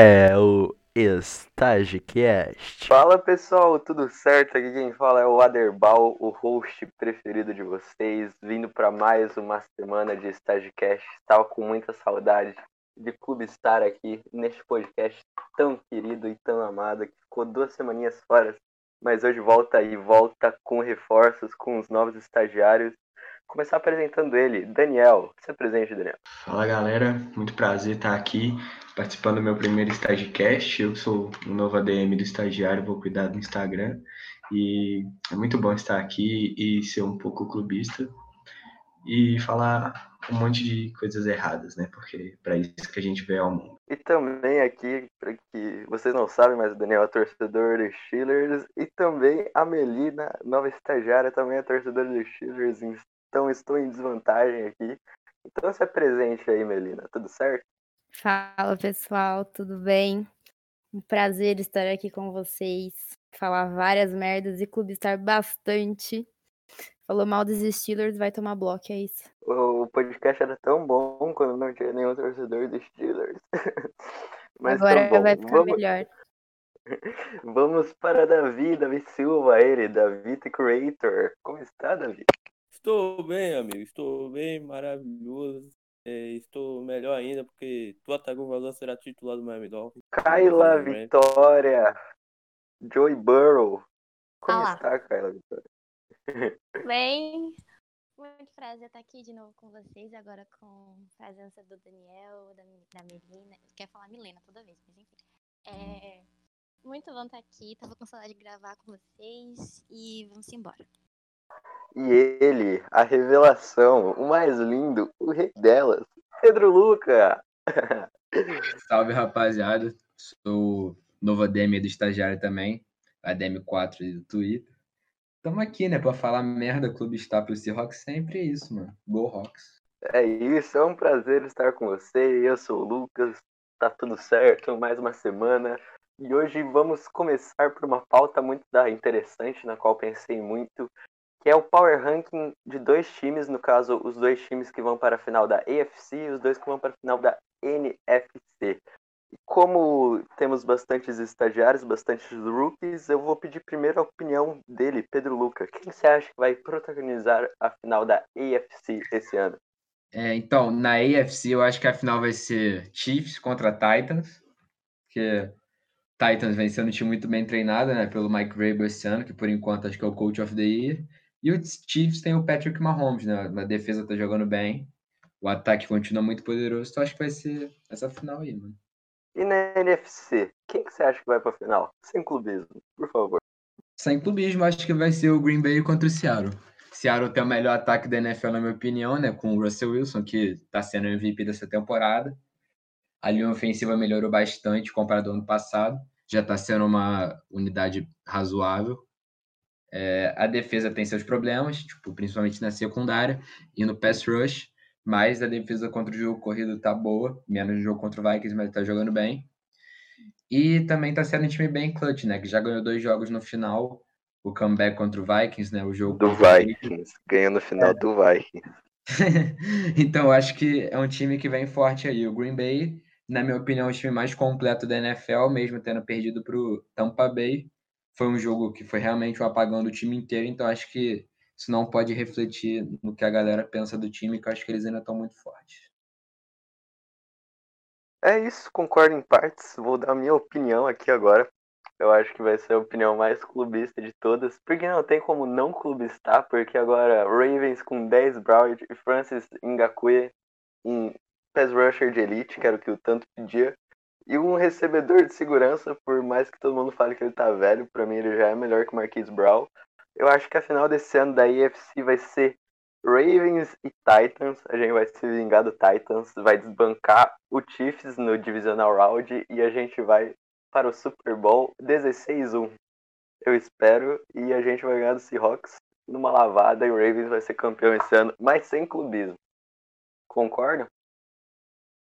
é o StagiCast. Fala pessoal, tudo certo? Aqui quem fala é o Aderbal, o host preferido de vocês, vindo para mais uma semana de StagiCast. Estava com muita saudade de Clube estar aqui neste podcast tão querido e tão amado, que ficou duas semaninhas fora, mas hoje volta e volta com reforços, com os novos estagiários começar apresentando ele. Daniel, se apresente, Daniel. Fala galera, muito prazer estar aqui participando do meu primeiro Stagecast. Eu sou o novo ADM do estagiário, vou cuidar do Instagram. E é muito bom estar aqui e ser um pouco clubista e falar um monte de coisas erradas, né? Porque para isso que a gente veio ao mundo. E também aqui, para que vocês não sabem, mas o Daniel é torcedor dos Steelers e também a Melina, nova estagiária, também é torcedora dos Steelers, então estou em desvantagem aqui. Então se apresente aí, Melina, tudo certo? Fala pessoal, tudo bem? Um prazer estar aqui com vocês, falar várias merdas e clubistar bastante. Falou mal dos Steelers, vai tomar bloco, é isso. O podcast era tão bom quando não tinha nenhum torcedor dos Steelers. Mas Agora tá vai ficar Vamos... melhor. Vamos para Davi, Davi Silva, ele, Davi The Creator. Como está, Davi? Estou bem, amigo. Estou bem, maravilhoso. É, estou melhor ainda porque Tua Tagovailoa será titular do Miami Dolphins. Kyla Vitória. Joey Burrow. Como Olá. está, Kyla Vitória? Bem, muito prazer estar aqui de novo com vocês, agora com a presença do Daniel, da, da Melina. Quer falar Milena toda vez, mas enfim. É, muito bom estar aqui, tava com saudade de gravar com vocês e vamos embora. E ele, a revelação, o mais lindo, o rei delas, Pedro Luca. Salve, rapaziada. Sou novo ADM do estagiário também, ADM4 do Twitter. Tamo aqui, né, pra falar merda, clube está pro Seahawks, sempre é isso, mano. Go Hawks. É isso, é um prazer estar com você. Eu sou o Lucas, tá tudo certo, mais uma semana. E hoje vamos começar por uma pauta muito interessante, na qual pensei muito, que é o power ranking de dois times, no caso, os dois times que vão para a final da AFC e os dois que vão para a final da NFC. E como temos bastantes estagiários, bastantes rookies, eu vou pedir primeiro a opinião dele, Pedro Luca. Quem você acha que vai protagonizar a final da AFC esse ano? É, então, na AFC eu acho que a final vai ser Chiefs contra Titans, porque Titans vem sendo um time muito bem treinado, né, pelo Mike Vrabel esse ano, que por enquanto acho que é o coach of the year. E os Chiefs tem o Patrick Mahomes, né? A defesa tá jogando bem. O ataque continua muito poderoso. Então acho que vai ser essa final aí, mano. E na NFC, quem que você acha que vai pra final? Sem clubismo, por favor. Sem clubismo, acho que vai ser o Green Bay contra o Seattle. Seattle tem o melhor ataque da NFL, na minha opinião, né? Com o Russell Wilson, que tá sendo MVP dessa temporada. A linha ofensiva melhorou bastante comparado ao ano passado. Já tá sendo uma unidade razoável. É, a defesa tem seus problemas, tipo, principalmente na secundária e no pass rush, mas a defesa contra o jogo corrido tá boa, menos no jogo contra o Vikings, mas tá jogando bem. E também tá sendo um time bem clutch, né? Que já ganhou dois jogos no final, o comeback contra o Vikings, né? O jogo do Vikings, ganhou no final é. do Vikings. então, acho que é um time que vem forte aí. O Green Bay, na minha opinião, é o time mais completo da NFL, mesmo tendo perdido para o Tampa Bay foi um jogo que foi realmente o apagão do time inteiro, então acho que isso não pode refletir no que a galera pensa do time, que eu acho que eles ainda estão muito fortes. É isso, concordo em partes. Vou dar a minha opinião aqui agora. Eu acho que vai ser a opinião mais clubista de todas, porque não tem como não clubistar, porque agora Ravens com 10 Broward e Francis Ngakwe, um pass rusher de elite, que era o que o tanto pedia, e um recebedor de segurança, por mais que todo mundo fale que ele tá velho, para mim ele já é melhor que Marquise Brown. Eu acho que a final desse ano da EFC vai ser Ravens e Titans. A gente vai se vingar do Titans, vai desbancar o Chiefs no Divisional Round e a gente vai para o Super Bowl 16-1. Eu espero. E a gente vai ganhar do Seahawks numa lavada e o Ravens vai ser campeão esse ano, mas sem clubismo. Concordam?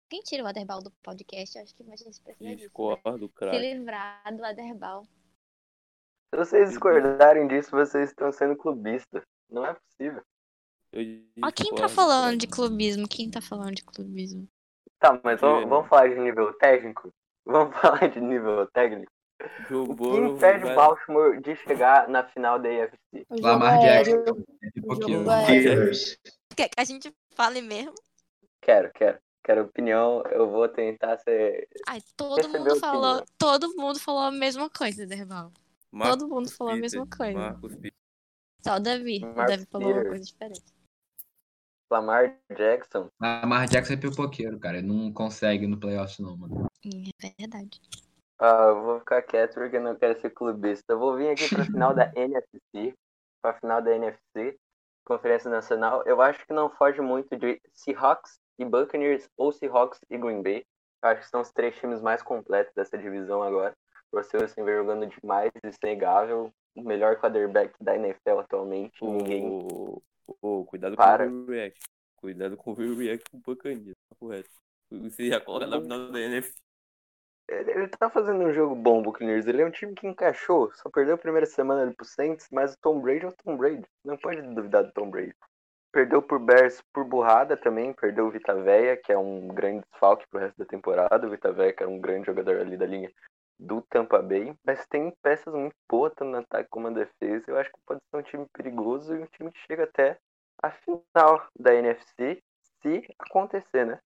Quem tira o Aderbal do podcast, acho que a gente precisa Discordo, disso, né? Se livrar do Aderbal. Se vocês discordarem disso, vocês estão sendo clubistas. Não é possível. Ó, quem tá falando de clubismo? Quem tá falando de clubismo? Tá, mas vamos, vamos falar de nível técnico? Vamos falar de nível técnico. Joe O que impede vai- Baltimore de chegar na final da AFC? O Lamar aéreo, Jackson. É o que a gente fale mesmo? Quero, quero. Quero opinião. Eu vou tentar ser. Ai, todo mundo opinião. falou. Todo mundo falou a mesma coisa, Derval. Marcus Todo mundo falou a Peters, mesma coisa. Peters. Só o Davi. O Marcus Davi falou uma Peters. coisa diferente. Lamar Jackson. Lamar Jackson é pipoqueiro, cara. Ele não consegue no playoffs, não, mano. É verdade. Ah, eu vou ficar quieto porque eu não quero ser clubista. Eu vou vir aqui pra final da NFC. Pra final da NFC, Conferência Nacional. Eu acho que não foge muito de Seahawks e Buccaneers ou Seahawks e Green Bay. Eu acho que são os três times mais completos dessa divisão agora. O Russell Wilson vem jogando demais, inegável. O melhor quarterback da NFL atualmente. Ninguém. Ô, ô, cuidado Para. com o overreact. Cuidado com o overreact com o Buccaneers. Tá correto. Você já coloca na final da NFC. Ele, ele tá fazendo um jogo bom, Buccaneers. Ele é um time que encaixou. Só perdeu a primeira semana ali pro Saints, mas o Tom Brady é o Tom Brady. Não pode duvidar do Tom Brady. Perdeu por Bears por burrada também. Perdeu o Vita Veia, que é um grande desfalque pro resto da temporada. O Vita Veia, que era um grande jogador ali da linha do Tampa Bay. Mas tem peças muito boas, tanto no ataque como na defesa. Eu acho que pode ser um time perigoso e um time que chega até a final da NFC, se acontecer, né?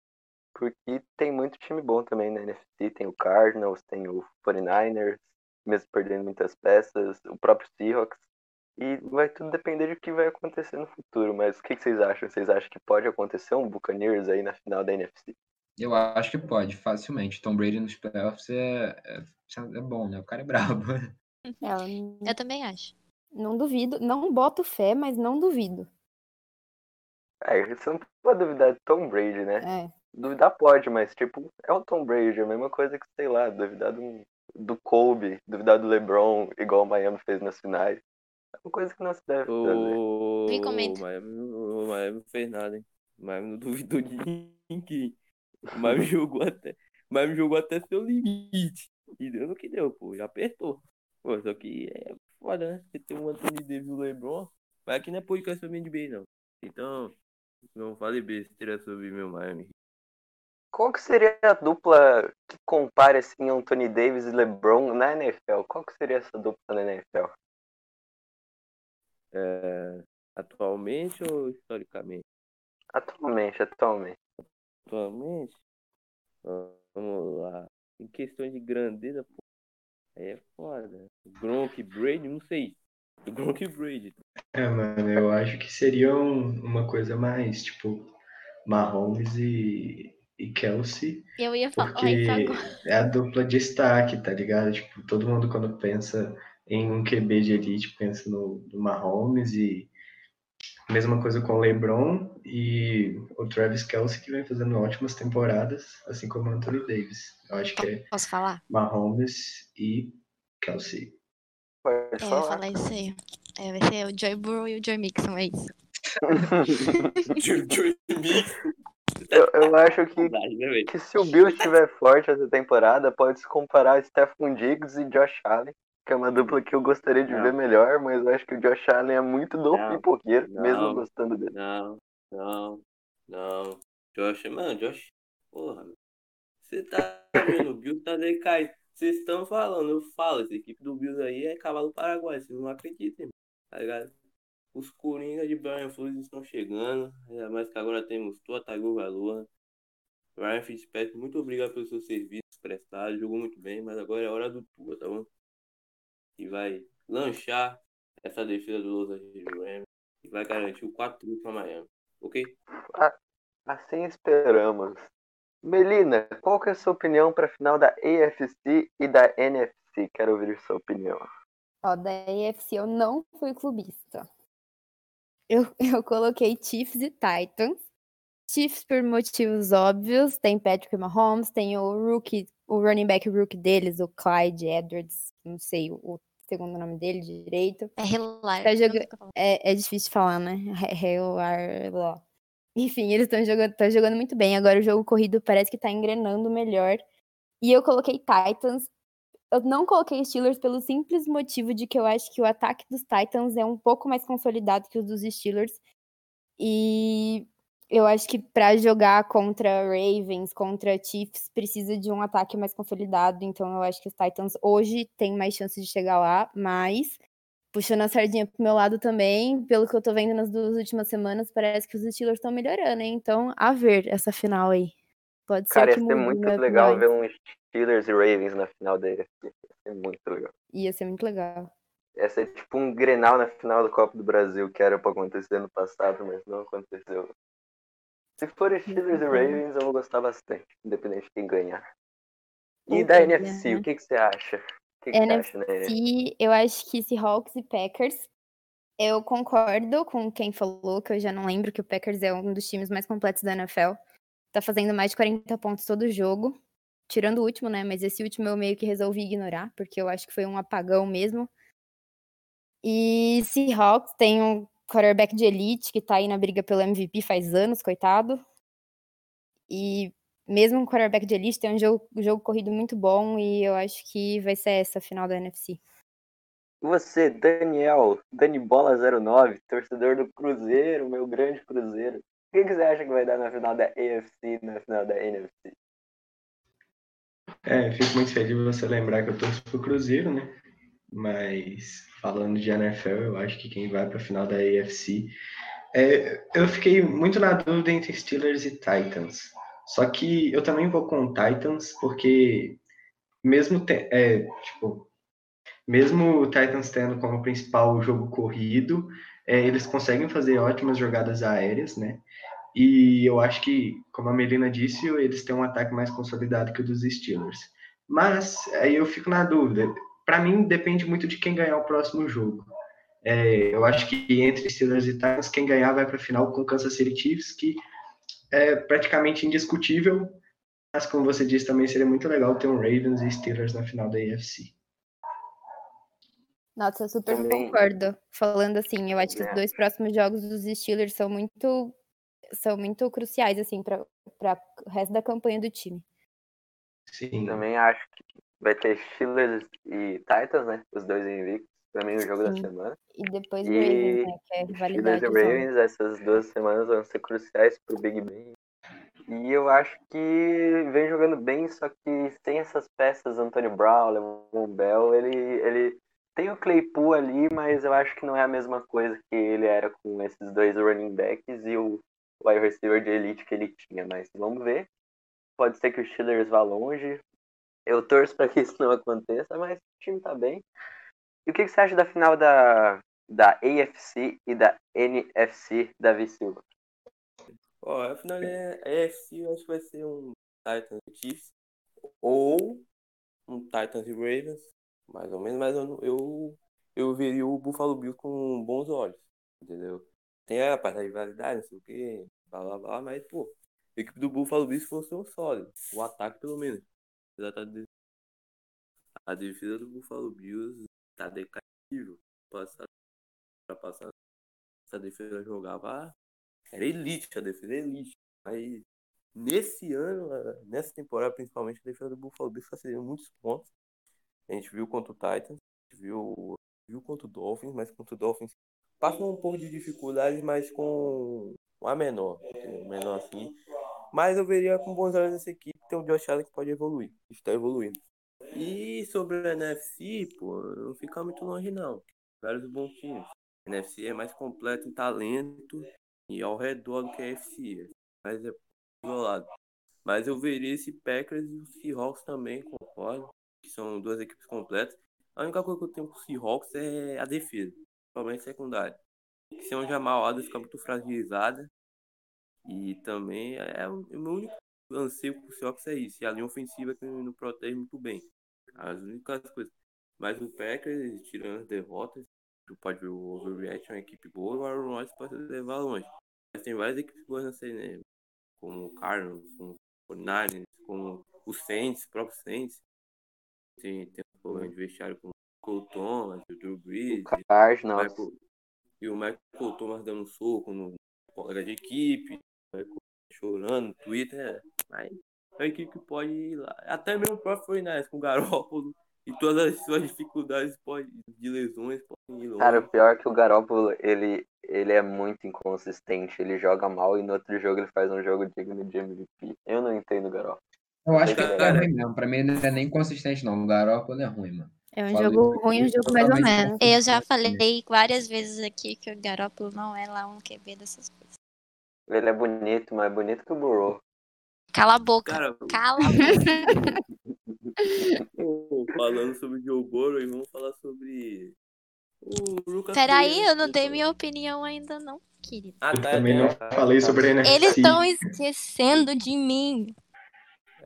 Porque tem muito time bom também na NFC. Tem o Cardinals, tem o 49ers, mesmo perdendo muitas peças, o próprio Seahawks. E vai tudo depender de que vai acontecer no futuro. Mas o que que vocês acham? Vocês acham que pode acontecer um Buccaneers aí na final da NFC? Eu acho que pode, facilmente. Tom Brady nos playoffs é, é, é bom, né? O cara é brabo. Ela Eu também acho. não duvido, não boto fé, mas não duvido. É, você não pode duvidar de Tom Brady, né? É. Duvidar pode, mas tipo, é o Tom Brady, é a mesma coisa que, sei lá, duvidar do, do Kobe, duvidar do LeBron, igual o Miami fez nas finais. É uma coisa que não se deve fazer. O Me comenta. Miami, o Miami não fez nada, hein? O Miami não duvidou de ninguém. O Miami jogou até, o Miami jogou até seu limite. E deu no que deu, pô. Já apertou. Pô, só que é foda, né? Você tem um Anthony Davis e o LeBron. Mas aqui não é podcast sobre NBA, não. Então, não fale besteira sobre meu Miami. Qual que seria a dupla que compara assim Anthony Davis e LeBron na NFL? Qual que seria essa dupla na NFL? É, atualmente ou historicamente? Atualmente, atualmente. Atualmente, ó, vamos lá. Em questão de grandeza, pô, aí é foda. Gronk Brady, não sei. Gronk Brady. É, mano, eu acho que seria um- uma coisa mais, tipo, Mahomes e, e Kelsey, Eu ia falar porque isso agora. é a dupla de destaque, tá ligado? Tipo, todo mundo quando pensa em um QB de elite, pensa no, no Mahomes e mesma coisa com o LeBron e o Travis Kelsey, que vem fazendo ótimas temporadas, assim como o Anthony Davis. Eu acho que é Posso falar? Mahomes e Kelsey. Pode É, eu ia falar. falar isso aí. É, vai ser o Joy Burrow e o Joy Mixon, é isso. eu, eu acho que, Verdade, né, que se o Bills estiver forte essa temporada, pode se comparar a Stephon Diggs e Josh Allen, que é uma dupla que eu gostaria de Não. ver melhor, mas eu acho que o Josh Allen é muito do Não. pipoqueiro, Não. mesmo gostando dele. Não, não, não. Josh, mano, Josh, porra. Você tá vendo, o Bills tá decaindo. Vocês estão falando, eu falo, essa equipe do Bills aí é cavalo paraguai, vocês não acreditam, tá ligado? Os Coringa de Brian Flores estão chegando, ainda mais que agora temos Tua Tagovailoa Lua. Ryan Fitzpatrick, muito obrigado pelos seus serviços prestados, jogou muito bem, mas agora é hora do Tua, tá bom? E vai lanchar essa defesa do Los Angeles Rams e vai garantir o 4 para Miami, ok? Assim esperamos. Melina, qual que é a sua opinião para a final da AFC e da NFC? Quero ouvir sua opinião. Ó, da AFC eu não fui clubista. Eu, eu coloquei Chiefs e Titans. Chiefs por motivos óbvios. Tem Patrick Mahomes, tem o rookie, o running back rookie deles, o Clyde Edwards, não sei o segundo nome dele direito. É Hilar. Tá joga- É, é difícil de falar, né? Hayward, blá. Enfim, eles estão jogando, tão jogando muito bem. Agora o jogo corrido parece que tá engrenando melhor. E eu coloquei Titans. Eu não coloquei Steelers pelo simples motivo de que eu acho que o ataque dos Titans é um pouco mais consolidado que o dos Steelers. E eu acho que para jogar contra Ravens, contra Chiefs, precisa de um ataque mais consolidado. Então eu acho que os Titans hoje têm mais chance de chegar lá, mas puxando a sardinha pro meu lado também, pelo que eu tô vendo nas duas últimas semanas, parece que os Steelers estão melhorando, hein? Então, a ver essa final aí. Pode ser Cara, ia ser muito legal ver um Steelers e Ravens na final da AFC. Ia ser muito legal. Ia ser muito legal. Ia ser tipo um Grenal na final do Copa do Brasil, que era pra acontecer no passado, mas não aconteceu. Se for Steelers e Uhum. Ravens, eu vou gostar bastante, independente de quem ganhar. E Ou da NFC, o que, que você acha? O que, que você acha, né? Se eu acho que Seahawks e Packers, eu concordo com quem falou, que eu já não lembro que o Packers é um dos times mais completos da NFL. Tá fazendo mais de 40 pontos todo jogo. Tirando o último, né? Mas esse último eu meio que resolvi ignorar, porque eu acho que foi um apagão mesmo. E Seahawks tem um quarterback de elite que tá aí na briga pelo MVP faz anos, coitado. E mesmo um quarterback de elite tem um jogo, jogo corrido muito bom e eu acho que vai ser essa a final da NFC. Você, Daniel, Dani Bola 09, torcedor do Cruzeiro, meu grande Cruzeiro. O que, você acha que vai dar na final da AFC na final da NFC? É, fico muito feliz de você lembrar que eu torço pro Cruzeiro, né? Mas falando de NFL, eu acho que quem vai para a final da AFC. É, eu fiquei muito na dúvida entre Steelers e Titans. Só que eu também vou com Titans, porque mesmo te- é, tipo, mesmo o Titans tendo como principal o jogo corrido, é, eles conseguem fazer ótimas jogadas aéreas, né? E eu acho que, como a Melina disse, eles têm um ataque mais consolidado que o dos Steelers. Mas aí eu fico na dúvida. Para mim, depende muito de quem ganhar o próximo jogo. É, eu acho que entre Steelers e Titans, quem ganhar vai para a final com Kansas City Chiefs, que é praticamente indiscutível. Mas, como você disse, também seria muito legal ter um Ravens e Steelers na final da AFC. Nossa, eu super Também- concordo. Falando assim, eu acho que os É. dois próximos jogos dos Steelers são muito são muito cruciais assim para o resto da campanha do time. Sim. Também acho que vai ter Steelers e Titans, né? Os dois invictos. Pra mim, o jogo da Sim. semana. E depois o E Ravens, né, que é Steelers rivalidade. e zona. Ravens, essas duas semanas vão ser cruciais pro Big Ben. E eu acho que vem jogando bem, só que sem essas peças, Antônio Brown, Levan Bell, ele, ele tem o Claypool ali, mas eu acho que não é a mesma coisa que ele era com esses dois running backs e o wide receiver de elite que ele tinha. Mas vamos ver. Pode ser que o Steelers vá longe. Eu torço para que isso não aconteça, mas o time tá bem. E o que, que você acha da final da, da AFC e da NFC, Davi Silva? Ó, a final da AFC eu acho que vai ser um Titans Chiefs ou um Titans e Ravens, mais ou menos, mas eu, eu, eu veria o Buffalo Bills com bons olhos, entendeu? Tem a parte da rivalidade, não sei o que, blá blá blá, mas pô, a equipe do Buffalo Bills um sólido, o ataque pelo menos. A defesa do Buffalo Bills tá decatível. Passado, pra passar, essa defesa jogava era elite, a defesa era elite. Aí, nesse ano, nessa temporada, principalmente, a defesa do Buffalo Bills está cedendo muitos pontos. A gente viu contra o Titans, viu, viu contra o Dolphins, mas contra o Dolphins passou um pouco de dificuldade, mas com a menor, entendeu? menor assim. Mas eu veria com bons olhos essa equipe, tem o Josh Allen que pode evoluir, está evoluindo. E sobre o NFC, pô, não fica muito longe não. Vários bons times. A NFC é mais completo em talento e ao redor do que a FC. Mas é isolado. Mas eu veria esse Packers e o Seahawks também, concordo. Que são duas equipes completas. A única coisa que eu tenho com o Seahawks é a defesa. Principalmente secundária. Que se o Jamal Adams fica muito fragilizada. E também é o o meu único anseio o Seahawks é isso. E a linha ofensiva que não protege muito bem. As únicas coisas. Mas o Packers, tirando as derrotas, tu pode ver o Overreaction, é uma equipe boa, o Aaron Rodgers pode levar longe. Mas tem várias equipes boas na série, né? Como o Cardinals, como o Niners, como o Saints, o próprio Saints. Tem, tem um problema de vestiário com Cole Thomas, o Drew Brees, O Cardinals. Michael- e o Michael Thomas dando um soco no colega de equipe, o Michael chorando no Twitter. Mas é uma equipe que pode ir lá. Até mesmo o próprio Fortnite com o Garópolo e todas as suas dificuldades pode, de lesões podem ir longe. Cara, o pior é que o Garoppolo, ele, ele é muito inconsistente. Ele joga mal e no outro jogo ele faz um jogo digno de MVP. Eu não entendo o Garoppolo. Eu acho que ele é. ruim mesmo. Pra mim ele não é nem consistente, não. O Garoppolo é ruim, mano. É um jogo ruim, um jogo mais ou menos. Eu já falei várias vezes aqui que o Garoppolo não é lá um QB dessas coisas. Ele é bonito, mais bonito que o Burrow. Cala a boca. Cara, Cala a boca. falando sobre o Joe Burrow, e vamos falar sobre o Lucas Peraí, eu não dei minha opinião ainda não, querido. Ah, Eu tá, também é, não tá. falei sobre a NFC. Eles estão esquecendo de mim.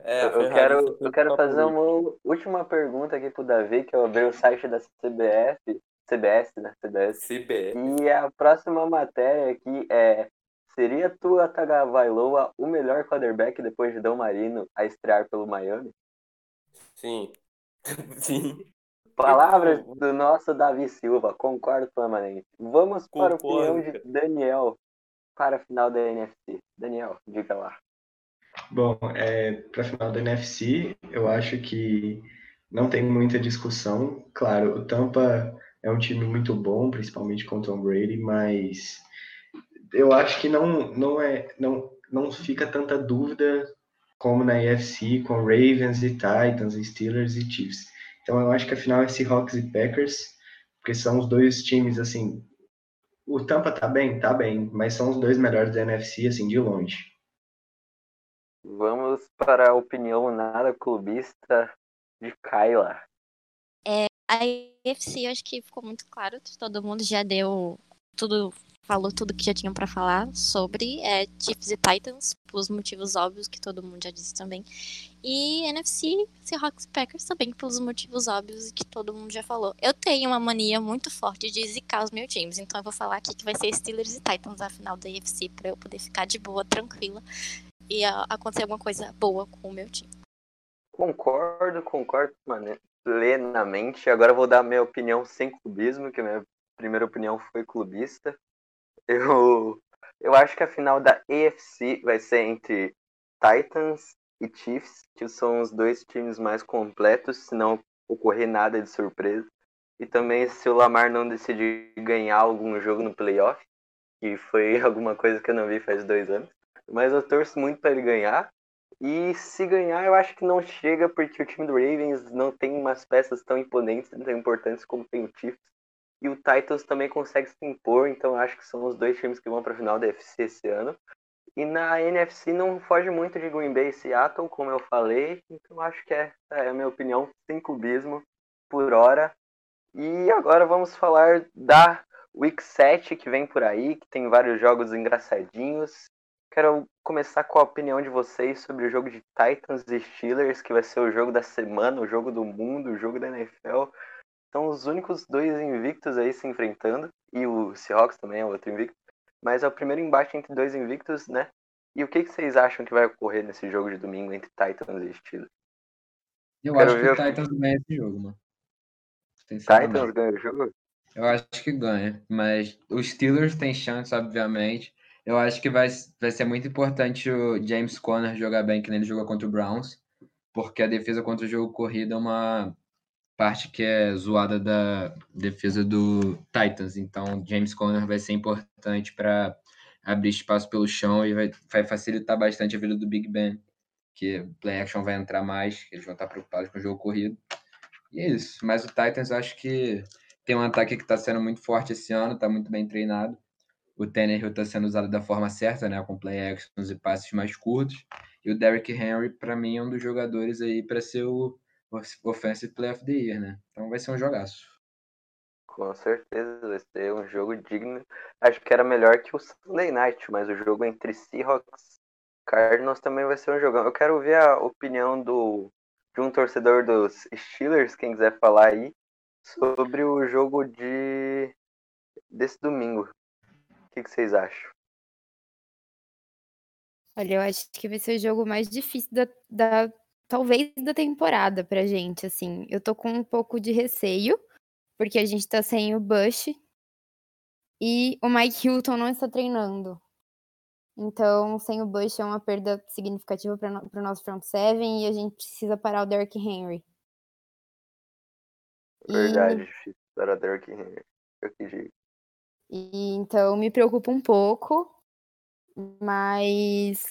É, Eu quero, eu quero o fazer uma última pergunta aqui pro Davi, que eu abri o site da CBF, CBS, né? CBS. CBF. E a próxima matéria aqui é Seria Tua Tagovailoa o melhor quarterback depois de Dom Marino a estrear pelo Miami? Sim. Sim. Palavras do nosso Davi Silva, concordo plenamente. Vamos para a Concordo, opinião de Daniel para a final da NFC. Daniel, diga lá. Bom, é, para a final da NFC, eu acho que não tem muita discussão. Claro, o Tampa é um time muito bom, principalmente com o Tom Brady, mas eu acho que não, não, é, não, não fica tanta dúvida como na AFC com Ravens e Titans, e Steelers e Chiefs. Então eu acho que a final é Seahawks e Packers, porque são os dois times assim. O Tampa tá bem, tá bem, mas são os dois melhores da NFC assim de longe. Vamos para a opinião nada clubista de Kyla. A UFC, acho que ficou muito claro. Todo mundo já deu tudo, falou tudo que já tinham pra falar sobre é, Chiefs e Titans, pelos motivos óbvios que todo mundo já disse também. E NFC, Seahawks e Packers também, pelos motivos óbvios que todo mundo já falou. Eu tenho uma mania muito forte de zicar os meus times, então eu vou falar aqui que vai ser Steelers e Titans a final da UFC, pra eu poder ficar de boa, tranquila, e acontecer alguma coisa boa com o meu time. Concordo, concordo mane- plenamente. Agora vou dar minha opinião sem clubismo, que a minha primeira opinião foi clubista. Eu, eu acho que a final da AFC vai ser entre Titans e Chiefs, que são os dois times mais completos, se não ocorrer nada de surpresa. E também se o Lamar não decidir ganhar algum jogo no playoff, que foi alguma coisa que eu não vi faz dois anos. Mas eu torço muito para ele ganhar. E se ganhar, eu acho que não chega, porque o time do Ravens não tem umas peças tão imponentes, tão importantes como tem o Chiefs. E o Titans também consegue se impor, então acho que são os dois times que vão para a final da FC esse ano. E na NFC não foge muito de Green Bay e Seattle, como eu falei, então acho que essa é a minha opinião, sem clubismo, por hora. E agora vamos falar da Week 7 que vem por aí, que tem vários jogos engraçadinhos. Quero começar com a opinião de vocês sobre o jogo de Titans e Steelers, que vai ser o jogo da semana, o jogo do mundo, o jogo da NFL. São os únicos dois invictos aí se enfrentando, e o Seahawks também é outro invicto. Mas é o primeiro embate entre dois invictos, né? E o que, que vocês acham que vai ocorrer nesse jogo de domingo entre Titans e Steelers? Eu Quero acho que o Titans ganha esse jogo, mano. Titans ganha o jogo? Eu acho que ganha, mas os Steelers têm chance, obviamente. Eu acho que vai, vai ser muito importante o James Conner jogar bem, que ele jogou contra o Browns, porque a defesa contra o jogo corrido é uma parte que é zoada da defesa do Titans. Então, James Conner vai ser importante para abrir espaço pelo chão e vai, vai facilitar bastante a vida do Big Ben, que play action vai entrar mais, eles vão estar preocupados com o jogo corrido. E é isso. Mas o Titans, acho que tem um ataque que está sendo muito forte esse ano, está muito bem treinado. O Tannehill está sendo usado da forma certa, né, com play actions e passes mais curtos. E o Derrick Henry, para mim, é um dos jogadores aí para ser o Offensive Player of the Year, né? Então vai ser um jogaço. Com certeza, vai ser um jogo digno. Acho que era melhor que o Sunday Night, mas o jogo entre Seahawks e Cardinals também vai ser um jogão. Eu quero ver a opinião do, de um torcedor dos Steelers, quem quiser falar aí, sobre o jogo de desse domingo. O que, que vocês acham? Olha, eu acho que vai ser o jogo mais difícil da, da- talvez da temporada pra gente, assim. Eu tô com um pouco de receio, porque a gente tá sem o Bush e o Mike Hilton não está treinando. Então, sem o Bush é uma perda significativa para o nosso front seven e a gente precisa parar o Derrick Henry. E- Verdade, difícil para Derrick Henry. Eu que digo. E então me preocupa um pouco, mas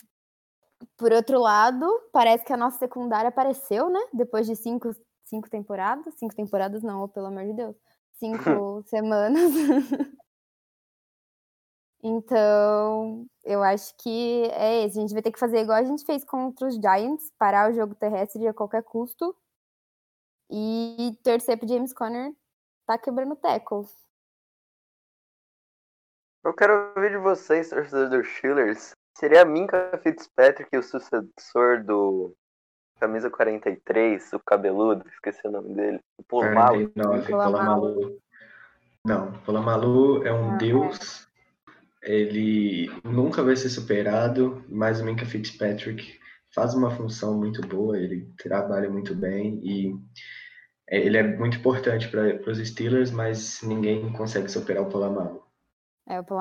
por outro lado, parece que a nossa secundária apareceu, né? Depois de cinco, cinco temporadas. Cinco temporadas não, pelo amor de Deus. Cinco semanas. então, eu acho que é isso. A gente vai ter que fazer igual a gente fez contra os Giants, parar o jogo terrestre a qualquer custo. E torcer pro James Conner tá quebrando tackles. Eu quero ouvir de vocês, torcedores dos Steelers. Seria a Minka Fitzpatrick o sucessor do camisa 43, o cabeludo, esqueci o nome dele. O Polamalu. 49, Polamalu. Não, Polamalu é um Ah, deus. Ele nunca vai ser superado, mas o Minka Fitzpatrick faz uma função muito boa, ele trabalha muito bem e é, ele é muito importante para os Steelers, mas ninguém consegue superar o Polamalu. É, o que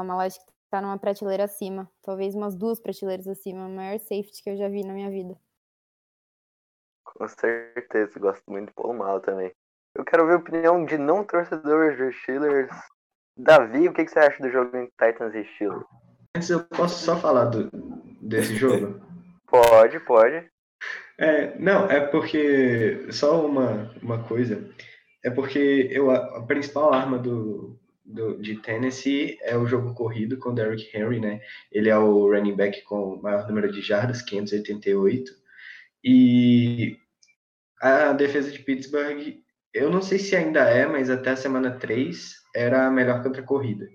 tá numa prateleira acima. Talvez umas duas prateleiras acima. O maior safety que eu já vi na minha vida. Com certeza, gosto muito do Polamalu também. Eu quero ver a opinião de não torcedores dos Steelers. Davi, o que, que você acha do jogo entre Titans e Steelers? Antes eu posso só falar do, desse jogo? Pode, pode. É, não, é porque só uma, uma coisa, é porque eu, a, a principal arma do, do, de Tennessee é o jogo corrido com Derrick Henry, né? Ele é o running back com o maior número de jardas, 588, e a defesa de Pittsburgh, eu não sei se ainda é, mas até a semana 3 era a melhor contra a corrida.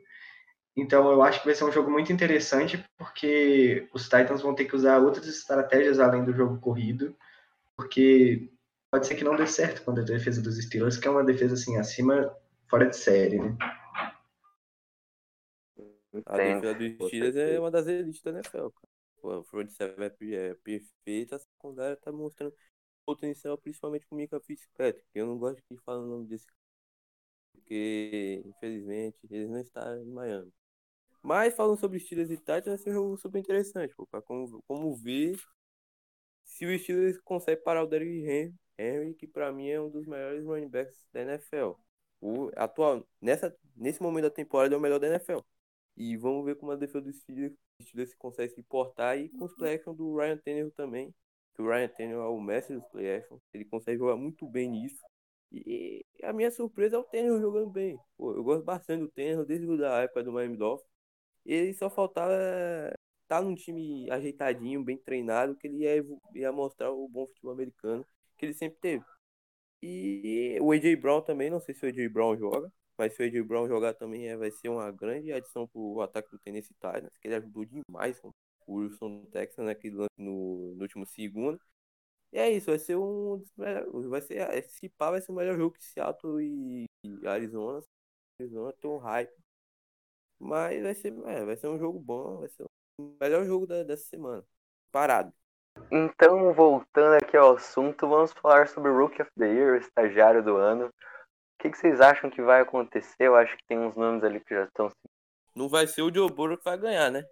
Então eu acho que vai ser um jogo muito interessante porque os Titans vão ter que usar outras estratégias além do jogo corrido, porque pode ser que não dê certo contra a defesa dos Steelers, que é uma defesa assim acima, fora de série, né? A defesa dos Steelers é uma das elites da NFL, cara. Pô, a front seven é é perfeita, a secundária tá mostrando potencial, principalmente com o Mika Fitzpatrick. Eu não gosto de falar o nome desse cara, porque, infelizmente, ele não está em Miami. Mas falando sobre Steelers e Titans, vai ser um jogo super interessante, pô, pra como, como ver se o Steelers consegue parar o Derrick Hen- Henry, que pra mim é um dos melhores running backs da NFL. O atual, nessa, nesse momento da temporada é o melhor da NFL. E vamos ver como a defesa dos Steelers, consegue se portar e com os play action do Ryan Tannehill também. Que o Ryan Tannehill é o mestre dos play action. Ele consegue jogar muito bem nisso. E a minha surpresa é o Tannehill jogando bem. Pô, eu gosto bastante do Tannehill desde a época do Miami Dolphins. Ele só faltava estar num time ajeitadinho, bem treinado, que ele ia, ia mostrar o bom futebol americano que ele sempre teve. E o AJ Brown também, não sei se o AJ Brown joga, mas se o AJ Brown jogar também é, vai ser uma grande adição pro ataque do Tennessee Titans, que ele ajudou demais com o Wilson Texas naquele lance no, no último segundo. E é isso, vai ser um dos melhores, vai ser, esse pá vai ser o melhor jogo que Seattle e, e Arizona. Arizona tem um hype. Mas vai ser, é, vai ser um jogo bom, vai ser o melhor jogo da- dessa semana. Parado. Então, voltando aqui ao assunto, vamos falar sobre o Rookie of the Year, o estagiário do ano. O que, que vocês acham que vai acontecer? Eu acho que tem uns nomes ali que já estão. Não vai ser o Burrow que vai ganhar, né?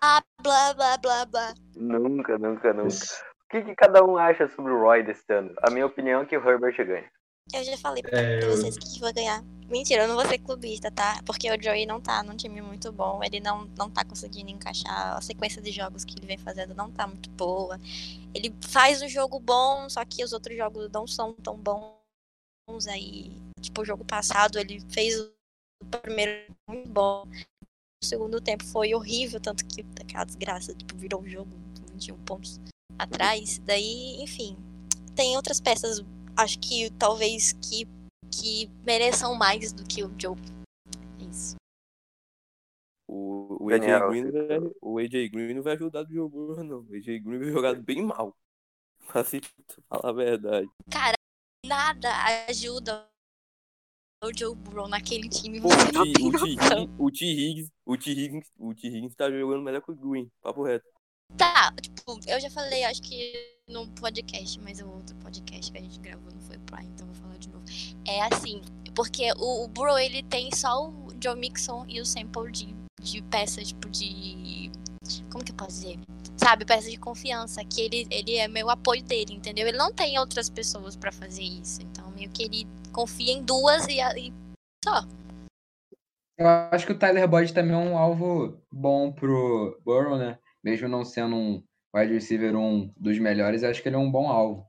Ah, blá, blá, blá, blá. Nunca, nunca, nunca. O que, que cada um acha sobre o Roy desse ano? A minha opinião é que o Herbert ganha. Eu já falei É, pra eu- vocês que vai ganhar. Mentira, eu não vou ser clubista, tá? Porque o Joey não tá num time muito bom. Ele não, não tá conseguindo encaixar. A sequência de jogos que ele vem fazendo não tá muito boa. Ele faz um jogo bom, só que os outros jogos não são tão bons. Aí, tipo, o jogo passado ele fez o primeiro muito bom. O segundo tempo foi horrível, tanto que aquela desgraça tipo, virou um jogo com 21 pontos atrás. Daí, enfim, tem outras peças, acho que talvez que, que mereçam mais do que o Joe. É Isso. O, o, AJ Green, vai- o AJ Green não vai ajudar do Burrow, não. O AJ Green vai jogar bem mal. Assim, falar a verdade. Cara, nada ajuda o Joe Burrow naquele time. Pô, Você o não T, tem o T, noção. Higgins- o T. Higgins, o T. Higgins, tá jogando melhor que o Green, papo reto. Tá, tipo, eu já falei, acho que no podcast, mas o outro podcast que a gente gravou não foi Prime, então vou falar de novo. É assim, porque o, o Burrow, ele tem só o Joe Mixon e o sample de, de peça, tipo, de... Como que eu posso dizer? Sabe, peça de confiança, que ele, ele é meio apoio dele, entendeu? Ele não tem outras pessoas pra fazer isso, então meio que ele confia em duas e, e só. Eu acho que o Tyler Boyd também é um alvo bom pro Burrow, né? Mesmo não sendo um wide receiver um dos melhores, acho que ele é um bom alvo.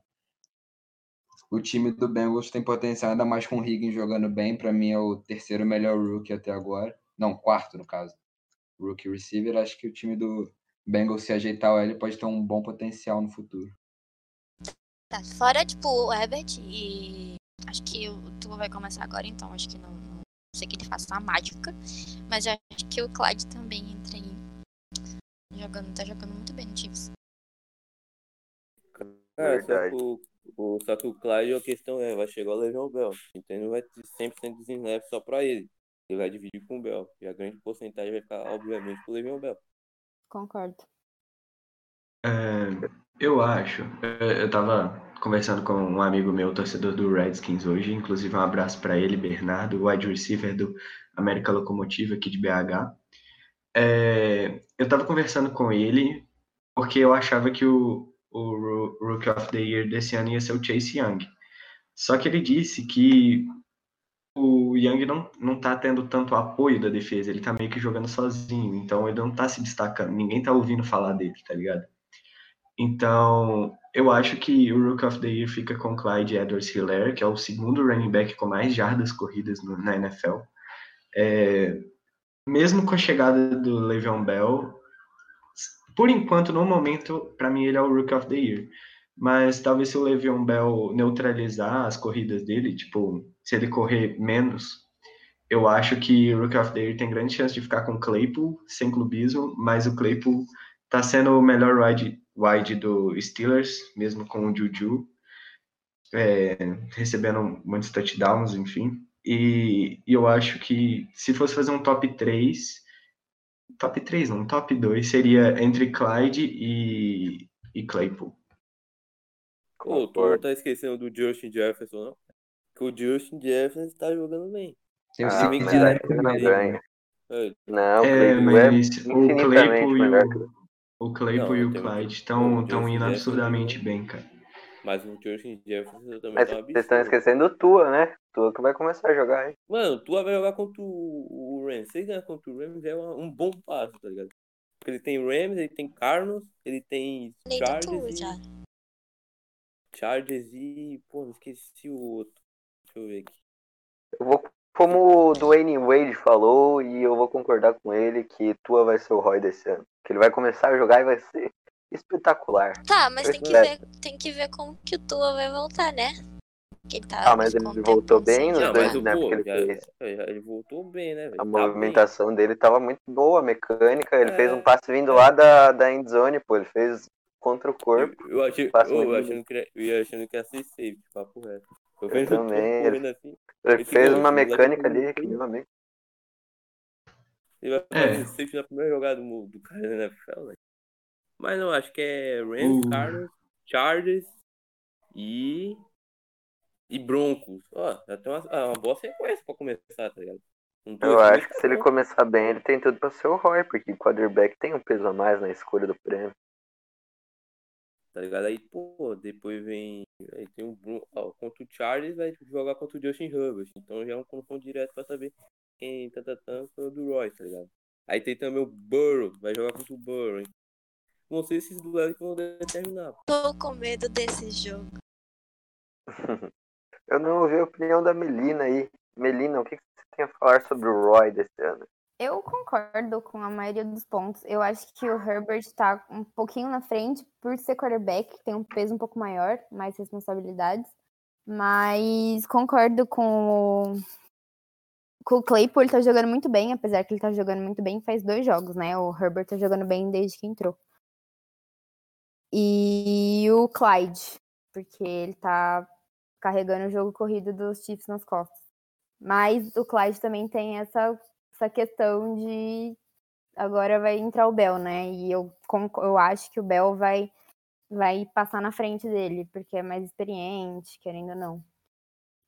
O time do Bengals tem potencial, ainda mais com o Higgins jogando bem. Para mim é o terceiro melhor rookie até agora. Não, quarto no caso. Rookie receiver. Acho que o time do Bengals, se ajeitar ele pode ter um bom potencial no futuro. Tá, fora, tipo, o Herbert e. Acho que o Tua vai começar agora, então acho que não, não sei que ele faça uma mágica. Mas eu acho que o Clyde também entra aí. Jogando, tá jogando muito bem no Chiefs. Cara, só que o, o, só que o Clyde, a questão é, vai chegar o Le'Veon Bell. Então não vai ter 100% dos snaps só pra ele. Ele vai dividir com o Bell. E a grande porcentagem vai ficar, obviamente, pro Le'Veon Bell. Concordo. É, eu acho. Eu tava conversando com um amigo meu, torcedor do Redskins hoje, inclusive um abraço para ele, Bernardo, wide receiver do América Locomotiva aqui de BH. É, eu tava conversando com ele porque eu achava que o, o Ro- Rookie of the Year desse ano ia ser o Chase Young. Só que ele disse que o Young não, não tá tendo tanto apoio da defesa, ele tá meio que jogando sozinho, então ele não tá se destacando, ninguém tá ouvindo falar dele, tá ligado? Então, eu acho que o Rook of the Year fica com Clyde Edwards-Hilaire, que é o segundo running back com mais jardas corridas no- na NFL. É, mesmo com a chegada do Le'Veon Bell, por enquanto, no momento, para mim ele é o Rook of the Year. Mas talvez se o Le'Veon Bell neutralizar as corridas dele, tipo, se ele correr menos, eu acho que o Rook of the Year tem grande chance de ficar com o Claypool, sem clubismo, mas o Claypool tá sendo o melhor wide, wide do Steelers, mesmo com o Juju, é, recebendo muitos touchdowns, enfim. E, e eu acho que se fosse fazer um top 3, top 3 não, top 2, seria entre Clyde e, e Claypool. Pô, tu não tá esquecendo do Justin Jefferson, não? Que o Justin Jefferson tá jogando bem. Tem o Ah, que não? É, Não, o É, Claypool é mas o Claypool e o, o Claypool Não, e o Clyde o estão Justin indo Jefferson absurdamente bem, cara. mas o Justin Jefferson também Mas tá um vocês estão esquecendo o Tua, né? Tua que vai começar a jogar, hein? Mano, tu vai jogar contra o, o Rams. Se ele ganhar contra o Rams é um bom passo, tá ligado? Porque ele tem Rams, ele tem Cardinals, ele tem Chargers já. e... Chargers e... Pô, não esqueci o outro. Deixa eu ver aqui. Eu vou, como o Dwayne Wade falou, e eu vou concordar com ele que Tua vai ser o Roy desse ano. Que ele vai começar a jogar e vai ser espetacular. Tá, mas tem que, ver, tem que ver como que o Tua vai voltar, né? Que tá Ah, mas ele voltou bem nos Não, dois pô, que ele fez. já- ele voltou bem, né, velho? A Tá bem. movimentação dele tava muito boa, a mecânica. Ele É, fez um passe vindo é. lá da, da endzone, pô. Ele fez contra o Eu, corpo. eu, achei, Passa eu, muito achando que, era- eu ia achando que ia ser safe, papo reto. Eu Eu também, ele- correndo assim. Ele fez uma moleque mecânica ali, que meu amigo. Ele vai É. fazer safe na primeira jogada do, do cara da NFL, velho. Mas não, acho que é Rams, O- Cardinals, Chargers e. E Broncos. Ó, já tem uma, ah, uma boa sequência pra começar, tá ligado? Eu acho que se ele tá começar bem, ele tem tudo pra ser o Roy, porque o quarterback tem um peso a mais na escolha do prêmio. Tá ligado? Aí, pô, depois vem. Aí tem um Bron- ó, contra o Chargers, vai jogar contra o Justin Herbert. Então já é um confronto direto pra saber quem tá tratando foi o do Roy, tá ligado? Aí tem também o Burrow, vai jogar contra o Burrow. hein? Não sei se esses duelos que vão determinar. Tô com medo desse jogo. Eu não ouvi a opinião da Melina aí. Melina, o que que você tem a falar sobre o Roy desse ano? Eu concordo com a maioria dos pontos. Eu acho que o Herbert tá um pouquinho na frente por ser quarterback, tem um peso um pouco maior, mais responsabilidades. Mas concordo com o, com o Claypool, ele tá jogando muito bem, apesar que ele tá jogando muito bem faz dois jogos, né? O Herbert tá jogando bem desde que entrou. E o Clyde, porque ele tá carregando o jogo corrido dos Chiefs nas costas. Mas o Clyde também tem essa, essa questão de agora vai entrar o Bell, né? E eu, eu acho que o Bell vai, vai passar na frente dele, porque é mais experiente, querendo ou não.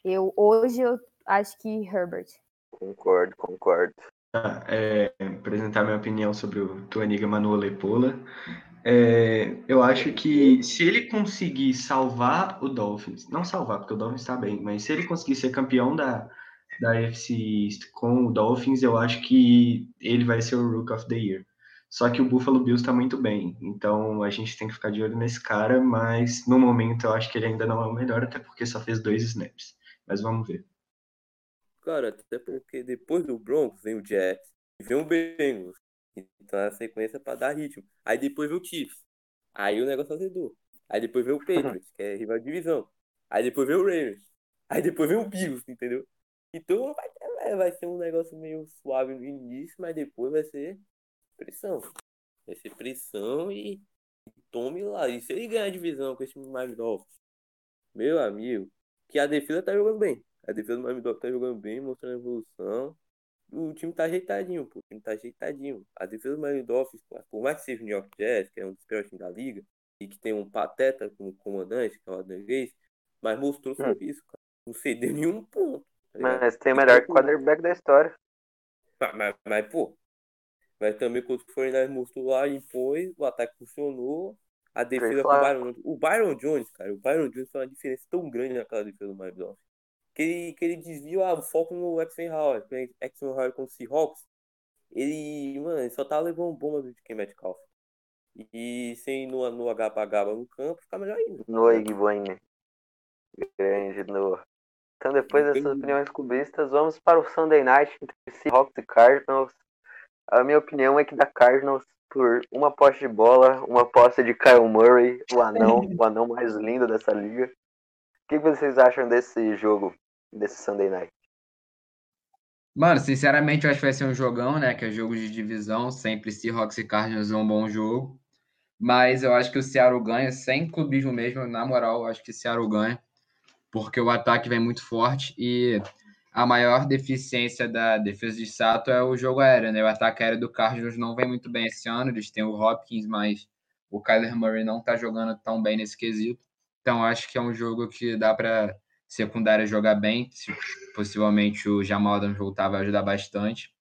Eu, hoje eu acho que Herbert. Concordo, concordo. Tá, é, apresentar minha opinião sobre o Tuaniga Manu Lepola. É, eu acho que se ele conseguir salvar o Dolphins, não salvar, porque o Dolphins está bem, mas se ele conseguir ser campeão da, da AFC East com o Dolphins, eu acho que ele vai ser o Rook of the Year. Só que o Buffalo Bills está muito bem, então a gente tem que ficar de olho nesse cara, mas no momento eu acho que ele ainda não é o melhor, até porque só fez dois snaps. Mas vamos ver. Cara, até porque depois do Broncos vem o Jets, vem o Bengals. Então é a sequência para dar ritmo. Aí depois vem o Chiefs. Aí o negócio azedou. Aí depois vem o Patriots, que é rival de divisão. Aí depois vem o Ravens. Aí depois vem o Bills, entendeu? Então vai, é, vai ser um negócio meio suave no início, mas depois vai ser pressão. Vai ser pressão e tome lá. E se ele ganhar a divisão com esse Dolphins, meu amigo, que a defesa tá jogando bem. A defesa do Dolphins tá jogando bem, mostrando evolução. O time tá ajeitadinho, pô. O time tá ajeitadinho. A defesa do Dolphins, por mais que seja o New York Jets, que é um dos piores times da liga, e que tem um pateta como comandante, que é o Adam Gaze, mas mostrou hum. serviço, cara. Não cedeu nenhum ponto. Tá mas tem o melhor quarterback da história. Mas, mas, mas, pô, mas também quando o Fernandes mostrou lá, impôs, o ataque funcionou, a defesa com o Byron O Byron Jones, cara, o Byron Jones faz uma diferença tão grande naquela defesa do Miami Dolphins. Que ele, que ele desvia ah, o foco no Exxon Howard. Exxon Howard com o Seahawks, ele, mano, ele só tá levando bomba do Ken Metcalf. E sem no, no H no campo, fica melhor ainda. No Igboine. Grande, no. Então, depois dessas opiniões cubistas, vamos para o Sunday Night entre Seahawks e Cardinals. A minha opinião é que da Cardinals, por uma posse de bola, uma posse de Kyle Murray, o anão, o anão mais lindo dessa liga. O que vocês acham desse jogo, desse Sunday Night? Mano, sinceramente, eu acho que vai ser um jogão, né? Que é jogo de divisão. Sempre Seahawks e Cardinals é um bom jogo. Mas eu acho que o Seattle ganha, sem clubismo mesmo. Na moral, eu acho que o Seattle ganha. Porque o ataque vem muito forte. E a maior deficiência da defesa de Sato é o jogo aéreo, né? O ataque aéreo do Cardinals não vem muito bem esse ano, eles têm o Hopkins, mas o Kyler Murray não tá jogando tão bem nesse quesito. Então acho que é um jogo que dá para secundária jogar bem, se possivelmente o Jamal Adams voltar vai ajudar bastante.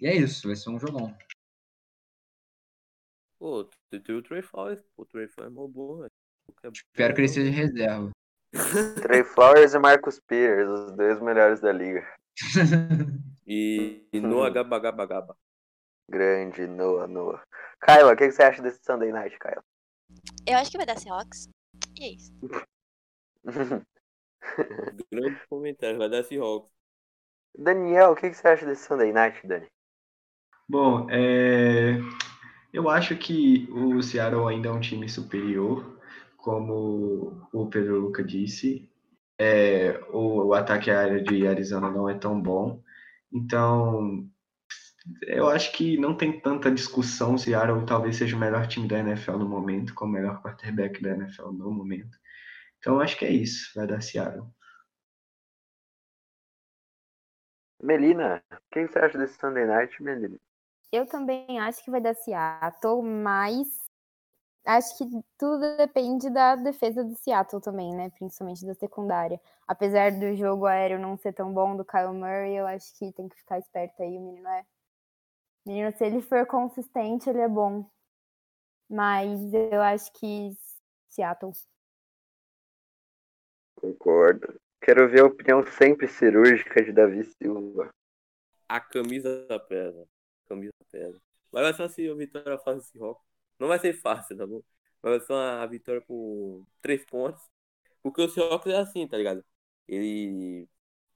E é isso, vai ser um jogão. Pô, tem o Trey Flowers, o Trey Flowers é velho. Espero que ele seja reserva. Trey Flowers e Marcus Peters, os dois melhores da liga. e, e Noah Gaba Gaba Gaba. Grande Noah, Noah. Kyla, o que, você acha desse Sunday Night, Kyla? Eu acho que vai dar Seahawks. E é isso. Grande comentário, vai dar Seahawks. Daniel, o que, você acha desse Sunday Night, Dani? Bom, é... eu acho que o Seattle ainda é um time superior como o Pedro Luca disse, é, o, o ataque aéreo de Arizona não é tão bom. Então, eu acho que não tem tanta discussão se Seattle talvez seja o melhor time da NFL no momento, com o melhor quarterback da NFL no momento. Então, acho que é isso, vai dar Seattle. Melina, o que você acha desse Sunday Night, Melina? Eu também acho que vai dar Seattle, mas acho que tudo depende da defesa do Seattle também, né? Principalmente da secundária. Apesar do jogo aéreo não ser tão bom do Kyle Murray, eu acho que tem que ficar esperto aí. O menino é. O menino, se ele for consistente, ele é bom. Mas eu acho que Seattle. Concordo. Quero ver a opinião sempre cirúrgica de Davi Silva. A camisa da pedra. Camisa da pedra. Mas vai ser assim, a vitória faz esse rock. Não vai ser fácil, tá bom? Vai ser uma vitória por três pontos. Porque o Seahawks é assim, tá ligado? Ele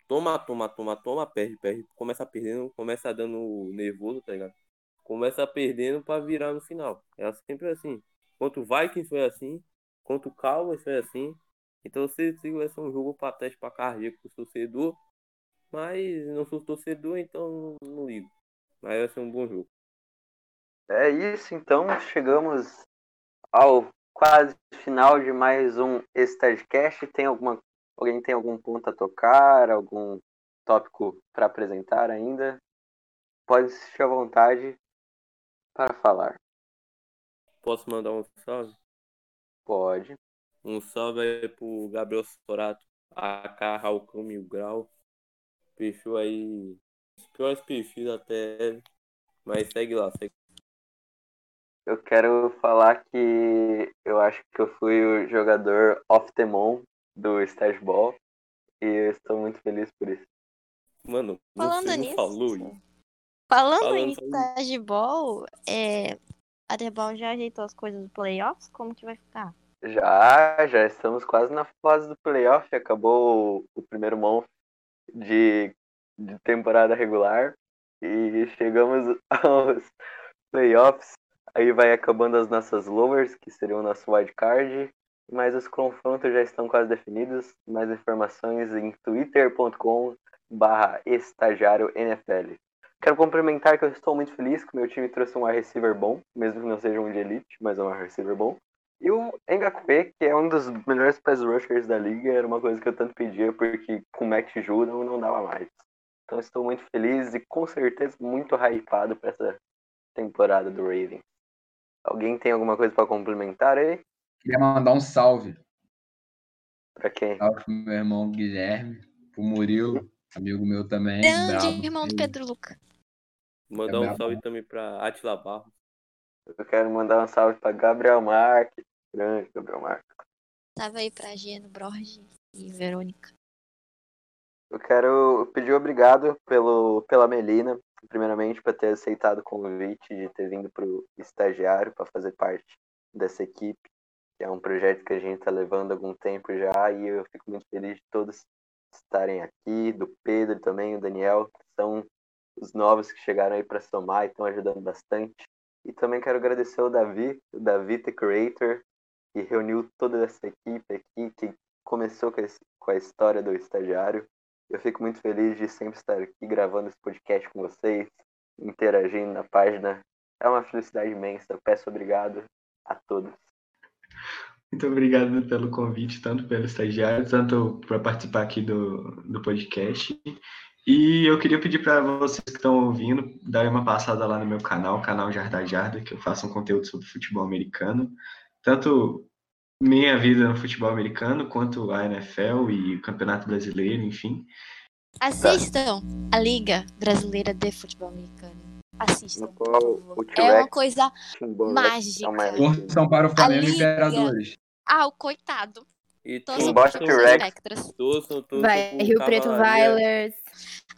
toma, toma, toma, toma, perde, perde, começa perdendo, começa dando nervoso, tá ligado? Começa perdendo pra virar no final. É sempre assim. Quanto o Vikings foi assim, quanto o Cowboys foi assim. Então você vai ser um jogo pra teste pra cardíaco pro torcedor. Mas não sou torcedor, então não ligo. Mas vai ser um bom jogo. É isso, então chegamos ao quase final de mais um Stagecast. Tem alguma alguém tem algum ponto a tocar, algum tópico para apresentar ainda? Pode se sentir à vontade para falar. Posso mandar um salve? Pode. Um salve aí pro Gabriel Sorato, AK Raucão Mil Grau. Perfil aí, os piores perfis até, mas segue lá, segue eu quero falar que eu acho que eu fui o jogador off the moon do Stage Ball e eu estou muito feliz por isso. Mano, Falando você não nisso. falou isso. Falando, Falando, em falando. Stageball, é, a Debol já ajeitou as coisas do playoffs? Como que vai ficar? Já, já estamos quase na fase do playoff. Acabou o primeiro month de, de temporada regular e chegamos aos playoffs. Aí vai acabando as nossas lowers, que seriam o nosso wildcard. Mas os confrontos já estão quase definidos. Mais informações em twitter.com barra estagiário NFL. Quero complementar que eu estou muito feliz que meu time trouxe um wide receiver bom, mesmo que não seja um de elite, mas é um wide receiver bom. E o Ngakwe, que é um dos melhores pass rushers da liga, era uma coisa que eu tanto pedia, porque com o Matt Judon não dava mais. Então estou muito feliz e com certeza muito hypado para essa temporada do Ravens. Alguém tem alguma coisa para complementar aí? Queria mandar um salve. Para quem? Salve pro meu irmão Guilherme, pro Murilo, amigo meu também. bravo. Grande irmão do Pedro Luca. Mandar É um salve também pra Atila Barro. Eu quero mandar um salve para Gabriel Marques. Grande Gabriel Marques. Tava aí pra Geno, Borges e Verônica. Eu quero pedir obrigado pelo, pela Melina, primeiramente, por ter aceitado o convite de ter vindo para o estagiário para fazer parte dessa equipe, que é um projeto que a gente está levando há algum tempo já, e eu fico muito feliz de todos estarem aqui, do Pedro também, o Daniel, que são os novos que chegaram aí para somar e estão ajudando bastante. E também quero agradecer ao Davi, o Davi The Creator, que reuniu toda essa equipe aqui, que começou com a história do estagiário. Eu fico muito feliz de sempre estar aqui gravando esse podcast com vocês, interagindo na página. É uma felicidade imensa. Peço obrigado a todos. Muito obrigado pelo convite, tanto pelo estagiário, tanto para participar aqui do, do podcast. E eu queria pedir para vocês que estão ouvindo, darem uma passada lá no meu canal, canal Jarda Jarda, que eu faço um conteúdo sobre futebol americano, tanto minha vida no futebol americano, quanto a NFL e o Campeonato Brasileiro, enfim. Assistam a Liga Brasileira de Futebol Americano. Assistam. É uma coisa mágica. Torçam para o Flamengo. Imperadores. Ah, o coitado. E que os Vai, Rio Preto. Violers.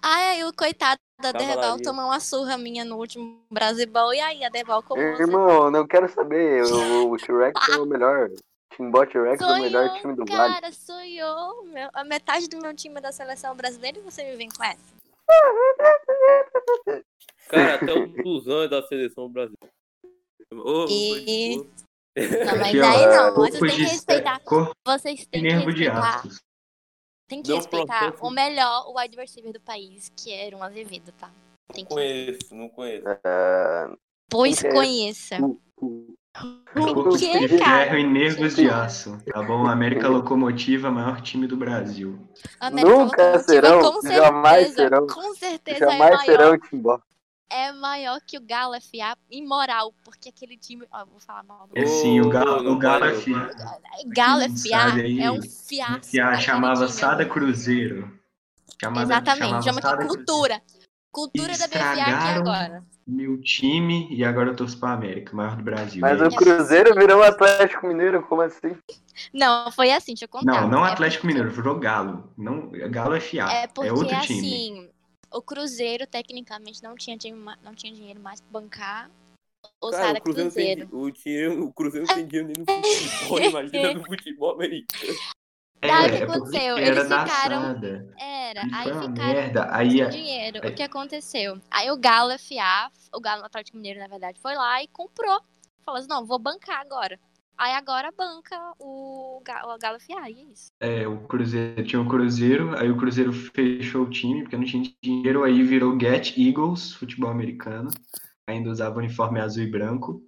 Ai, o coitado da Cavalaria. tomou uma surra minha no último Brasilball. E aí, a Debal como você? Irmão, não quero saber. O, o T-Rex é o melhor. Timbó T-Rex é o melhor time do Vale. cara, sonhou. Meu, a metade do meu time é da seleção brasileira e você me vem com essa. Cara, até o Tuzão é da seleção brasileira. Ô, E- Não, mas Aqui, ó, aí não. Vocês têm que respeitar. Vocês têm que respeitar. Tem que Não respeitar o melhor wide receiver do país, que era um Azevedo, tá? Tem Não que... conheço, não conheço. Ah, Pois é conheça. o- o- de que, cara? ferro e nervos de aço, tá bom? América Locomotiva, maior time do Brasil. América Nunca Locomotiva, serão, com certeza, jamais serão, Com certeza Jamais é serão maior. o Timbó. É maior que o Galo FA imoral, porque aquele time. Ó, vou falar mal do É sim, o Galo, o Galo fi- Galo FA é um fiasco. que a aquele chamava time, Sada. Cruzeiro. Chamava, Exatamente, chamava chama Sada que Cruzeiro. Cultura. Cultura da BFA aqui Estragaram agora. Meu time, e agora eu torço pra América, maior do Brasil. Mas É o. Cruzeiro virou o Atlético Mineiro, como assim? Não, foi assim, deixa eu contar. Não, não É Atlético porque- Mineiro, virou Galo. Não, Galo é FA, É é, porque, outro time. assim, o Cruzeiro, tecnicamente, não tinha, dinheiro não tinha dinheiro mais pra bancar o Cara, o Cruzeiro, tem, Cruzeiro. di- o, time, o Cruzeiro não tem dinheiro nem no futebol, imagina no futebol americano. Daí o que é porque aconteceu? Era Eles ficaram-. Era, E aí ficaram merda. Aí, sem dinheiro. aí- O que aconteceu? Aí o Galo FA, o Galo Atlético Mineiro, na verdade, foi lá e comprou. Falou assim, não, vou bancar agora. Aí agora banca o Galo, o Galo FA, e é isso. é, o Cruzeiro tinha o Cruzeiro, aí o Cruzeiro fechou o time, porque não tinha dinheiro, aí virou Get Eagles, futebol americano. Ainda usava uniforme azul e branco.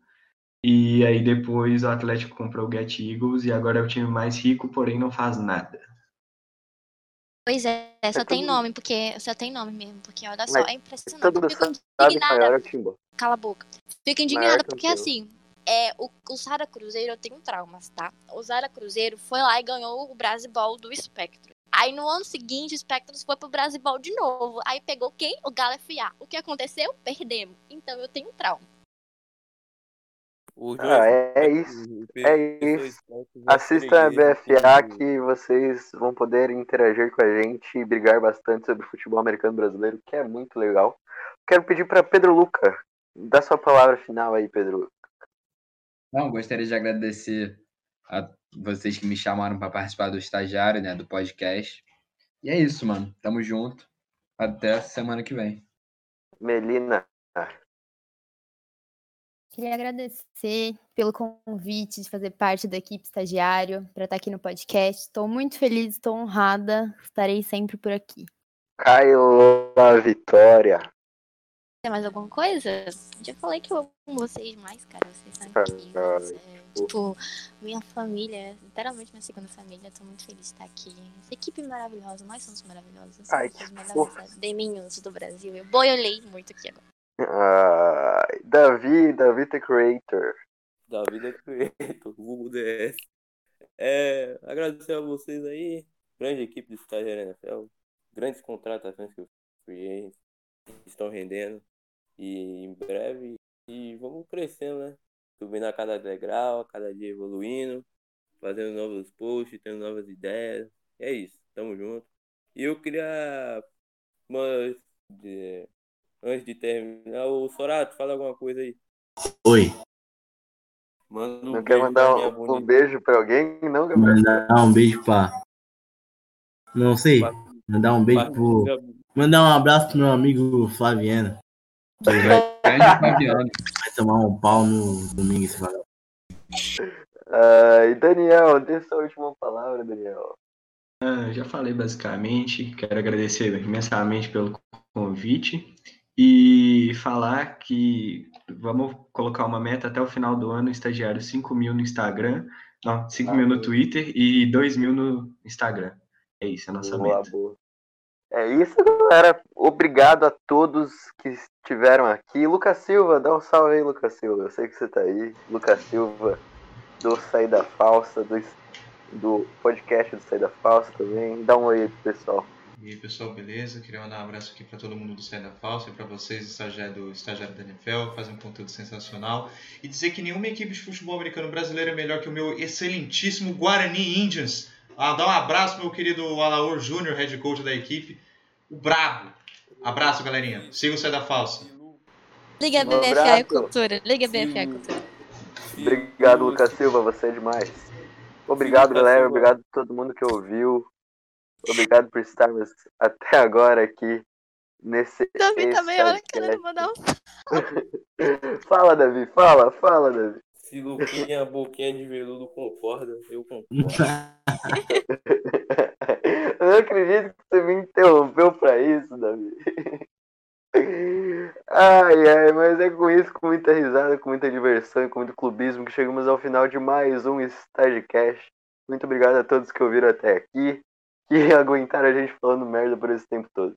E aí depois o Atlético comprou o Get Eagles e agora é o time mais rico, porém não faz nada. Pois é, só É tem tudo- nome, porque só tem nome mesmo, porque olha só, Mas é impressionante. Todo fico indignada, é cala a boca. Fico indignada porque assim, é, o, o Sara Cruzeiro eu tenho traumas, tá? O Sara Cruzeiro foi lá e ganhou o Brasiball do Spectrum. Aí no ano seguinte o Spectrum foi pro Brasiball de novo. Aí pegou quem? O Galo FA. O que aconteceu? Perdemos. Então eu tenho trauma. O Ah, é, é isso. É isso. Assistam a BFA que vocês vão poder interagir com a gente e brigar bastante sobre o futebol americano brasileiro, que é muito legal. Quero pedir para Pedro Luca, dá sua palavra final aí, Pedro Luca. Não, gostaria de agradecer a vocês que me chamaram para participar do estagiário, né, do podcast. E é isso, mano. Tamo junto. Até semana que vem. Melina, Queria agradecer pelo convite de fazer parte da equipe estagiário para estar aqui no podcast. Estou muito feliz, estou honrada. Estarei sempre por aqui. Caio Vitória. Tem mais alguma coisa? Já falei que eu amo vocês mais, cara. Vocês são incríveis. É, tipo, minha família, literalmente minha segunda família. Tô muito feliz de estar aqui. Essa equipe maravilhosa, nós somos maravilhosos. Ai, somos que os fofo. melhores deminhos do Brasil. Eu boiolei muito aqui agora. Ai, Davi, Davi The Creator. da vida Creator, Google DS. É, agradecer a vocês aí, grande equipe de estagiário NFL, grandes contratações que eu criei, estão rendendo, e em breve, e vamos crescendo, né? Subindo a cada degrau, a cada dia evoluindo, fazendo novos posts, tendo novas ideias, é isso, tamo junto. E eu queria, mas, de- antes de terminar, o Sorato, fala alguma coisa aí. Oi, Manda um Não quer beijo mandar um, um beijo pra alguém? Não, Gabriel? mandar um beijo pra. Não sei, mandar um beijo pro. Mandar um abraço pro meu amigo Flaviano. que Ele vai, vai tomar um pau no domingo esse valeu. Ai, Daniel, dê sua última palavra, Daniel. Ah, já falei basicamente. Quero agradecer imensamente pelo convite e falar que vamos colocar uma meta até o final do ano, estagiário 5 mil no Instagram, não, 5 mil no Twitter e 2 mil no Instagram. É isso, é a nossa Boa, meta. boa. É isso, galera. Obrigado a todos que estiveram aqui. Lucas Silva, dá um salve aí, Lucas Silva. Eu sei que você tá aí. Lucas Silva, do Saída Falsa, do, do podcast do Saída Falsa também. Dá um oi aí pro pessoal. E aí, pessoal, beleza? Queria mandar um abraço aqui para todo mundo do Sai da Falsa e para vocês, estagiário do estagiário da NFL, fazem um conteúdo sensacional. E dizer que nenhuma equipe de futebol americano brasileiro é melhor que o meu excelentíssimo Guarani Indians. Ah, dá um abraço, meu querido Alaor Júnior, head coach da equipe. O Brabo. Abraço, galerinha. Siga o Sai da Falsa. Liga Um BFA e. Cultura. Liga BFA e Cultura. Obrigado, Lucas Silva, você é demais. Obrigado, galera. Obrigado a todo mundo que ouviu. Obrigado por estarmos até agora aqui nesse. Davi tá meia hora Esse querendo mandar um. Fala, Davi, fala, fala, Davi. Se Luquinha, boquinha de veludo concorda, eu concordo. Eu não acredito que você me interrompeu pra isso, Davi. Ai, ai, mas é com isso, com muita risada, com muita diversão e com muito clubismo que chegamos ao final de mais um Stagecast. Muito obrigado a todos que ouviram até aqui, que aguentaram a gente falando merda por esse tempo todo.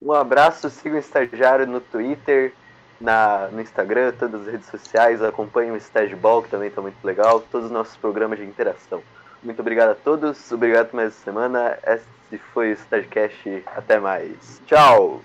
Um abraço, sigam o Estagiário no Twitter, na, no Instagram, todas as redes sociais, acompanhem o Stageball, que também está muito legal, todos os nossos programas de interação. Muito obrigado a todos, obrigado por mais essa semana. Esse foi o Stagecast, até mais. Tchau!